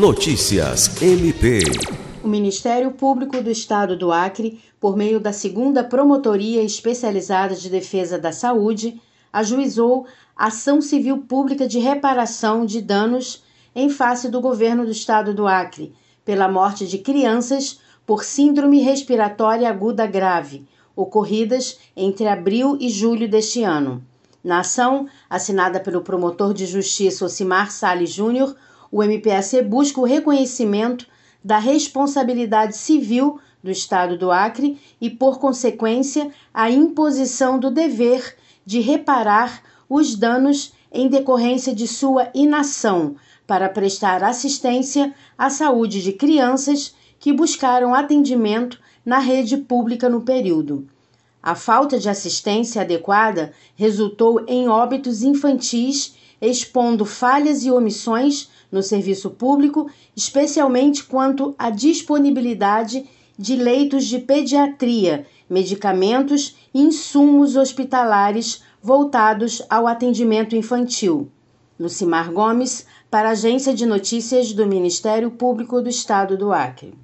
Notícias MP. O Ministério Público do Estado do Acre, por meio da segunda Promotoria Especializada de Defesa da Saúde, ajuizou ação civil pública de reparação de danos em face do governo do Estado do Acre pela morte de crianças por síndrome respiratória aguda grave, ocorridas entre abril e julho deste ano. Na ação, assinada pelo promotor de justiça Osimar Salles Júnior, o MPAC busca o reconhecimento da responsabilidade civil do Estado do Acre e, por consequência, a imposição do dever de reparar os danos em decorrência de sua inação para prestar assistência à saúde de crianças que buscaram atendimento na rede pública no período. A falta de assistência adequada resultou em óbitos infantis, expondo falhas e omissões no serviço público, especialmente quanto à disponibilidade de leitos de pediatria, medicamentos e insumos hospitalares voltados ao atendimento infantil. Lucimar Gomes, para a Agência de Notícias do Ministério Público do Estado do Acre.